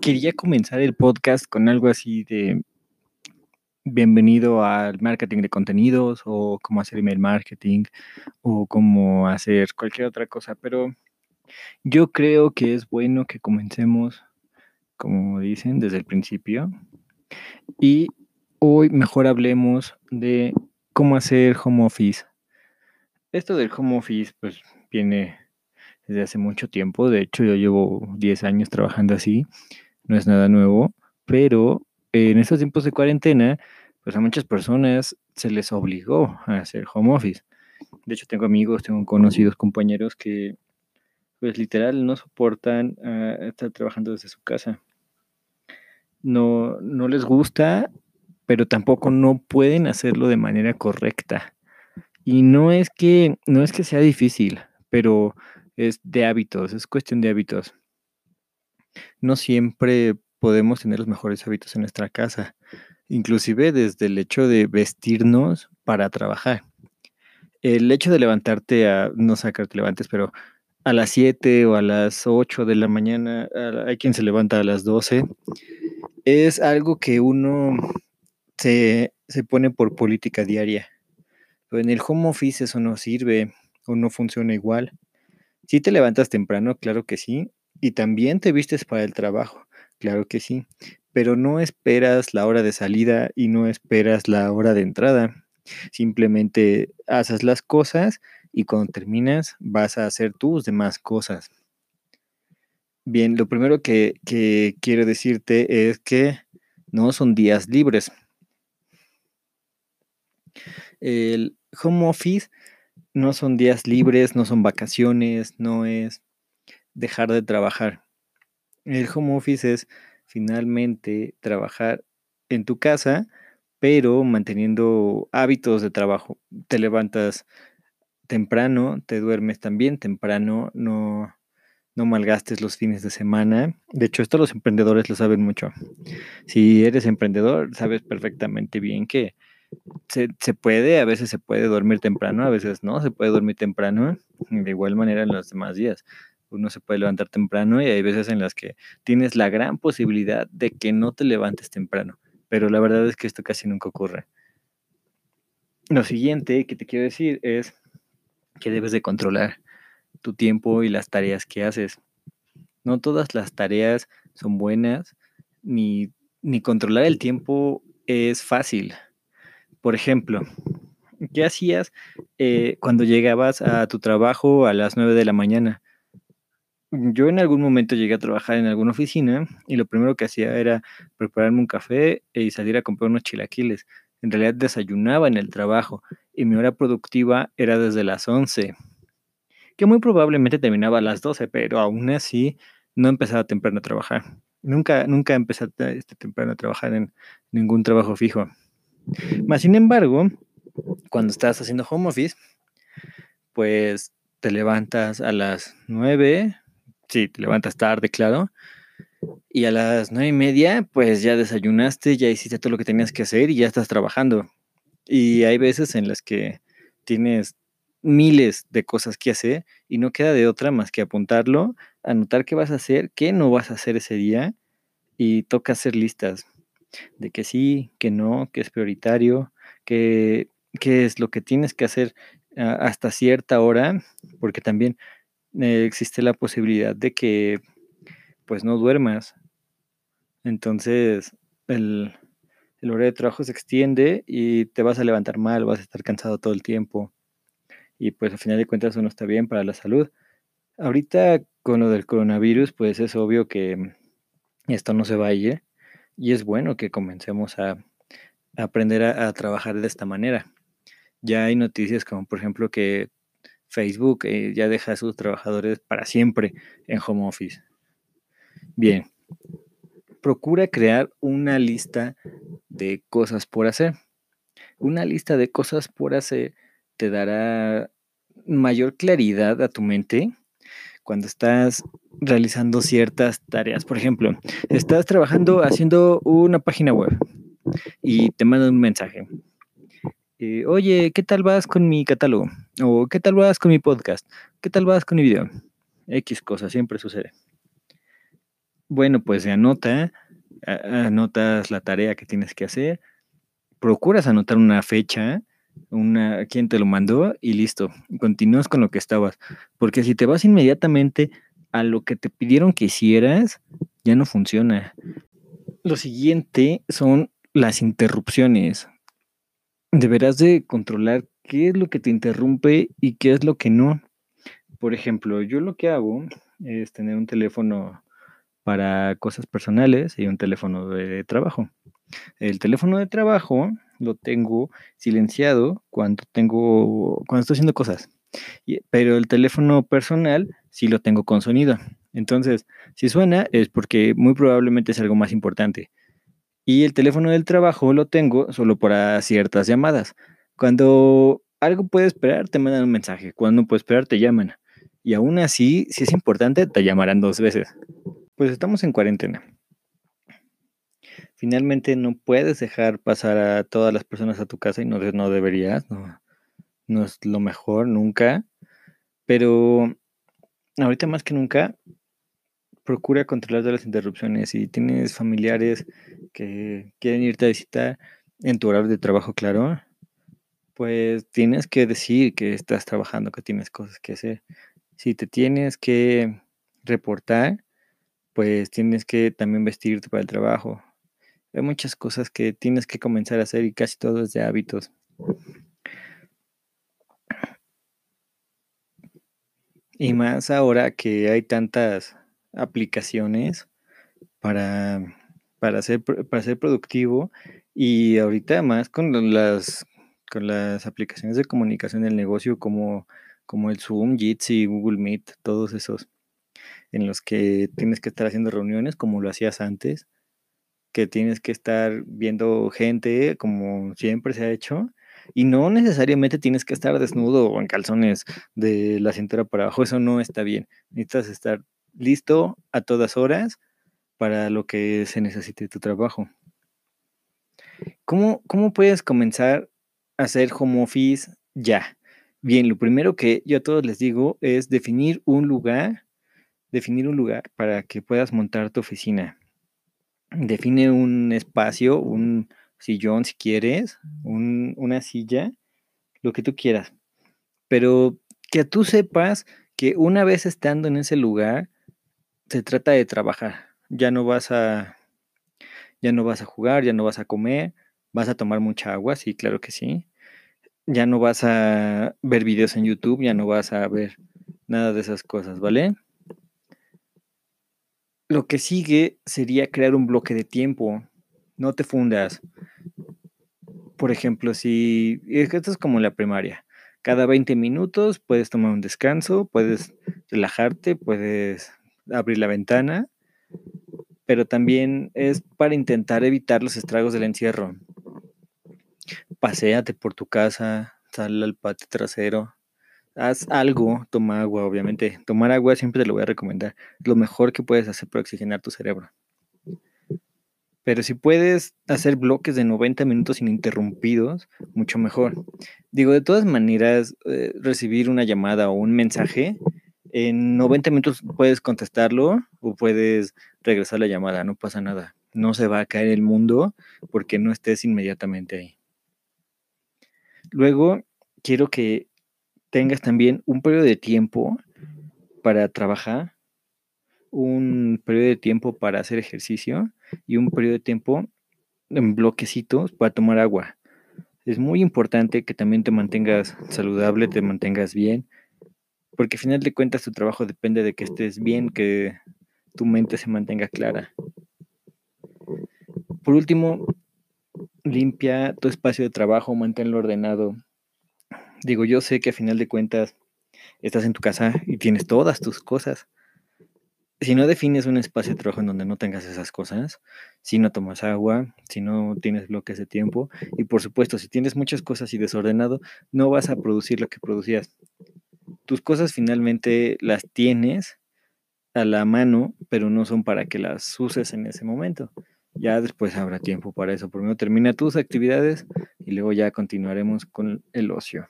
Quería comenzar el podcast con algo así de bienvenido al marketing de contenidos o cómo hacer email marketing o cómo hacer cualquier otra cosa, pero yo creo que es bueno que comencemos, como dicen, desde el principio. Y hoy mejor hablemos de cómo hacer home office. Esto del home office pues viene desde hace mucho tiempo, de hecho yo llevo 10 años trabajando así, no es nada nuevo, pero en estos tiempos de cuarentena, pues a muchas personas se les obligó a hacer home office. De hecho tengo amigos, tengo conocidos compañeros que pues literal no soportan ah, estar trabajando desde su casa. No, no les gusta, pero tampoco no pueden hacerlo de manera correcta. Y no es que, no es que sea difícil, pero es de hábitos, es cuestión de hábitos. No siempre podemos tener los mejores hábitos en nuestra casa, inclusive desde el hecho de vestirnos para trabajar. El hecho de levantarte a, no sé que te levantes, pero a las 7 o a las 8 de la mañana, hay quien se levanta a las 12, es algo que uno se, se pone por política diaria. Pero en el home office eso no sirve o no funciona igual. Si te levantas temprano, claro que sí, y también te vistes para el trabajo, claro que sí, pero no esperas la hora de salida y no esperas la hora de entrada. Simplemente haces las cosas y cuando terminas vas a hacer tus demás cosas. Bien, lo primero que, que quiero decirte es que no son días libres. El home office no son días libres, no son vacaciones, no es dejar de trabajar. El home office es finalmente trabajar en tu casa, pero manteniendo hábitos de trabajo. Te levantas temprano, te duermes también temprano, no, no malgastes los fines de semana. De hecho, esto los emprendedores lo saben mucho. Si eres emprendedor, sabes perfectamente bien que se, se, puede, a veces se puede dormir temprano, a veces no, se puede dormir temprano, de igual manera en los demás días. Uno se puede levantar temprano y hay veces en las que tienes la gran posibilidad de que no te levantes temprano, pero la verdad es que esto casi nunca ocurre. Lo siguiente que te quiero decir es que debes de controlar tu tiempo y las tareas que haces. No todas las tareas son buenas, ni, ni controlar el tiempo es fácil. Por ejemplo, ¿qué hacías eh, cuando llegabas a tu trabajo a las 9 de la mañana? Yo en algún momento llegué a trabajar en alguna oficina y lo primero que hacía era prepararme un café y salir a comprar unos chilaquiles. En realidad desayunaba en el trabajo y mi hora productiva era desde las 11, que muy probablemente terminaba a las 12, pero aún así no empezaba temprano a trabajar. Nunca, nunca empecé este, temprano a trabajar en ningún trabajo fijo. Más sin embargo, cuando estás haciendo home office, pues te levantas a las 9, sí, te levantas tarde, claro, y a las nueve y media, pues ya desayunaste, ya hiciste todo lo que tenías que hacer y ya estás trabajando. Y hay veces en las que tienes miles de cosas que hacer y no queda de otra más que apuntarlo, anotar qué vas a hacer, qué no vas a hacer ese día y toca hacer listas de que sí, que no, que es prioritario, que, es lo que tienes que hacer ah, hasta cierta hora, porque también eh, existe la posibilidad de que pues no duermas. Entonces el, el horario de trabajo se extiende y te vas a levantar mal, vas a estar cansado todo el tiempo. Y pues al final de cuentas eso no está bien para la salud. Ahorita con lo del coronavirus, pues es obvio que esto no se vaya y es bueno que comencemos a, aprender a, trabajar de esta manera. Ya hay noticias como por ejemplo que Facebook eh, ya deja a sus trabajadores para siempre en home office. Bien, procura crear una lista de cosas por hacer. Una lista de cosas por hacer te dará mayor claridad a tu mente cuando estás realizando ciertas tareas. Por ejemplo, estás trabajando haciendo una página web y te mandan un mensaje. Eh, Oye, ¿qué tal vas con mi catálogo? O ¿qué tal vas con mi podcast? ¿Qué tal vas con mi video? X cosa, siempre sucede. bueno, pues se anota, anotas la tarea que tienes que hacer, procuras anotar una fecha, una, quién te lo mandó y listo, continúas con lo que estabas. Porque si te vas inmediatamente a lo que te pidieron que hicieras, ya no funciona. Lo siguiente son las interrupciones. Deberás de controlar qué es lo que te interrumpe y qué es lo que no. Por ejemplo, yo lo que hago es tener un teléfono para cosas personales y un teléfono de trabajo. El teléfono de trabajo lo tengo silenciado cuando tengo cuando estoy haciendo cosas. pero el teléfono personal sí lo tengo con sonido. Entonces, si suena es porque muy probablemente es algo más importante. Y el teléfono del trabajo lo tengo solo para ciertas llamadas. Cuando algo puede esperar, te mandan un mensaje. Cuando no puede esperar, te llaman. Y aún así, si es importante, te llamarán dos veces. Pues estamos en cuarentena. Finalmente no puedes dejar pasar a todas las personas a tu casa y no, no deberías, no, no es lo mejor nunca. Pero ahorita más que nunca, procura controlar las interrupciones. Si tienes familiares que quieren irte a visitar en tu horario de trabajo, claro, pues tienes que decir que estás trabajando, que tienes cosas que hacer. Si te tienes que reportar, pues tienes que también vestirte para el trabajo. Hay muchas cosas que tienes que comenzar a hacer y casi todo es de hábitos. Y más ahora que hay tantas aplicaciones para, para, ser, para ser productivo y ahorita más con las, con las aplicaciones de comunicación del negocio como, como el Zoom, Jitsi, Google Meet, todos esos en los que tienes que estar haciendo reuniones como lo hacías antes, que tienes que estar viendo gente como siempre se ha hecho. Y no necesariamente tienes que estar desnudo o en calzones de la cintura para abajo, eso no está bien. Necesitas estar listo a todas horas para lo que se necesite tu trabajo. ¿Cómo, cómo puedes comenzar a hacer home office ya? Bien, lo primero que yo a todos les digo es definir un lugar definir un lugar para que puedas montar tu oficina. Define un espacio, un sillón si quieres, una silla, lo que tú quieras. Pero que tú sepas que una vez estando en ese lugar, se trata de trabajar. Ya no vas a, ya no vas a jugar, ya no vas a comer, vas a tomar mucha agua, sí, claro que sí. Ya no vas a ver videos en YouTube, ya no vas a ver nada de esas cosas, ¿vale? Lo que sigue sería crear un bloque de tiempo. No te fundas. Por ejemplo, si esto es como en la primaria, cada 20 minutos puedes tomar un descanso, puedes relajarte, puedes abrir la ventana, pero también es para intentar evitar los estragos del encierro. Paseate por tu casa, sal al patio trasero, haz algo, toma agua, obviamente. Tomar agua siempre te lo voy a recomendar. Lo mejor que puedes hacer para oxigenar tu cerebro. Pero si puedes hacer bloques de 90 minutos ininterrumpidos, mucho mejor. Digo, de todas maneras, eh, recibir una llamada o un mensaje, en 90 minutos puedes contestarlo o puedes regresar la llamada, no pasa nada. No se va a caer el mundo porque no estés inmediatamente ahí. Luego, quiero que tengas también un periodo de tiempo para trabajar, un periodo de tiempo para hacer ejercicio y un periodo de tiempo en bloquecitos para tomar agua. Es muy importante que también te mantengas saludable, te mantengas bien, porque al final de cuentas tu trabajo depende de que estés bien, que tu mente se mantenga clara. Por último, limpia tu espacio de trabajo, manténlo ordenado, Digo, yo sé que a final de cuentas estás en tu casa y tienes todas tus cosas. Si no defines un espacio de trabajo en donde no tengas esas cosas, si no tomas agua, si no tienes bloques de tiempo y por supuesto si tienes muchas cosas y desordenado, no vas a producir lo que producías. Tus cosas finalmente las tienes a la mano, pero no son para que las uses en ese momento. Ya después habrá tiempo para eso. Primero termina tus actividades y luego ya continuaremos con el ocio.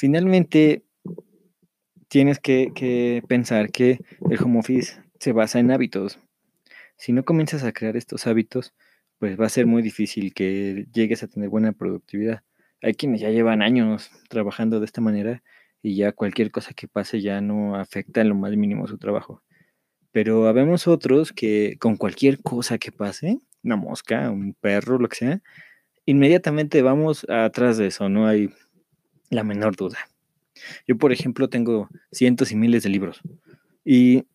Finalmente, tienes que, pensar que el home office se basa en hábitos. Si no comienzas a crear estos hábitos, pues va a ser muy difícil que llegues a tener buena productividad. Hay quienes ya llevan años trabajando de esta manera y ya cualquier cosa que pase ya no afecta en lo más mínimo su trabajo. Pero habemos otros que con cualquier cosa que pase, una mosca, un perro, lo que sea, inmediatamente vamos atrás de eso, no hay la menor duda. Yo, por ejemplo, tengo cientos y miles de libros y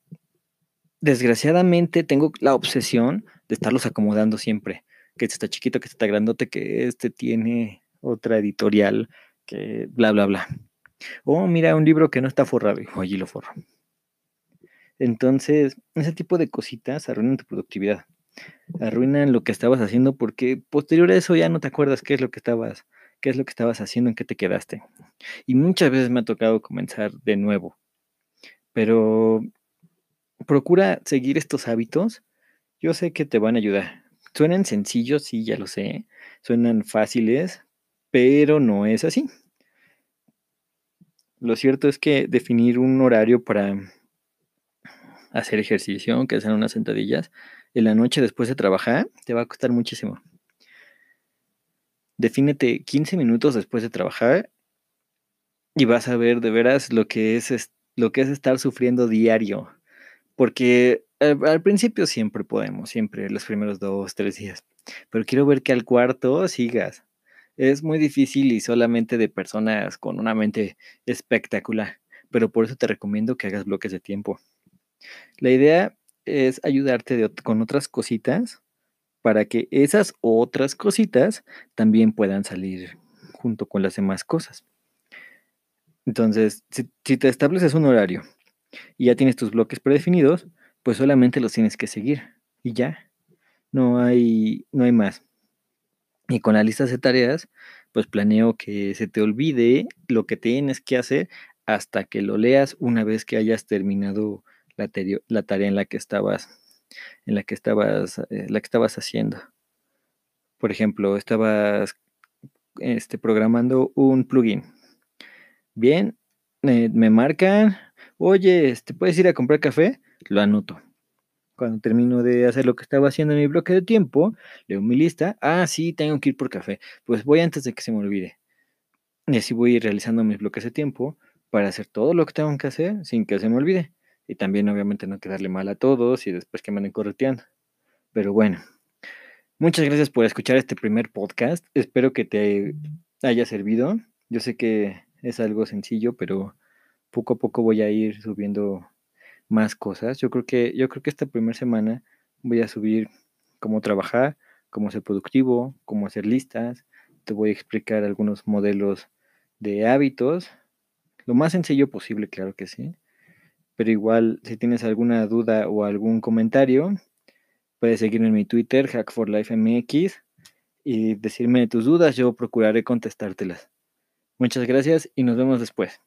desgraciadamente tengo la obsesión de estarlos acomodando siempre. Que este está chiquito, que este está grandote, que este tiene otra editorial, que bla, bla, bla. Oh, mira, un libro que no está forrado. Y allí lo forro. Entonces, ese tipo de cositas arruinan tu productividad. Arruinan lo que estabas haciendo porque posterior a eso ya no te acuerdas qué es lo que estabas, qué es lo que estabas haciendo, en qué te quedaste. Y muchas veces me ha tocado comenzar de nuevo. Pero procura seguir estos hábitos. Yo sé que te van a ayudar. Suenan sencillos, sí, ya lo sé. Suenan fáciles, pero no es así. Lo cierto es que definir un horario para hacer ejercicio, aunque sean unas sentadillas, en la noche después de trabajar, te va a costar muchísimo. Defínete 15 minutos después de trabajar y vas a ver de veras lo que es, lo que es estar sufriendo diario. Porque al, principio siempre podemos, siempre los primeros dos, tres días. Pero quiero ver que al cuarto sigas. Es muy difícil y solamente de personas con una mente espectacular. Pero por eso te recomiendo que hagas bloques de tiempo. La idea es ayudarte con otras cositas para que esas otras cositas también puedan salir junto con las demás cosas. Entonces, si, te estableces un horario y ya tienes tus bloques predefinidos, pues solamente los tienes que seguir y ya. No hay, no hay más. Y con la lista de tareas, pues planeo que se te olvide lo que tienes que hacer hasta que lo leas una vez que hayas terminado la tarea en la que estabas, en la que estabas, eh, la que estabas haciendo. Por ejemplo, estabas este, programando un plugin. Bien, me marcan, oye, este, ¿puedes ir a comprar café? Lo anoto. Cuando termino de hacer lo que estaba haciendo en mi bloque de tiempo, leo mi lista. Ah, sí, tengo que ir por café. Pues voy antes de que se me olvide. Y así voy realizando mis bloques de tiempo para hacer todo lo que tengo que hacer sin que se me olvide. Y también obviamente no quedarle mal a todos y después que me anden correteando. Pero bueno, muchas gracias por escuchar este primer podcast. Espero que te haya servido. Yo sé que es algo sencillo, pero poco a poco voy a ir subiendo más cosas. Yo creo que, yo creo que esta primera semana voy a subir cómo trabajar, cómo ser productivo, cómo hacer listas. Te voy a explicar algunos modelos de hábitos. Lo más sencillo posible, claro que sí. Pero igual, si tienes alguna duda o algún comentario, puedes seguirme en mi Twitter, HackForLifeMX, y decirme tus dudas, yo procuraré contestártelas. Muchas gracias y nos vemos después.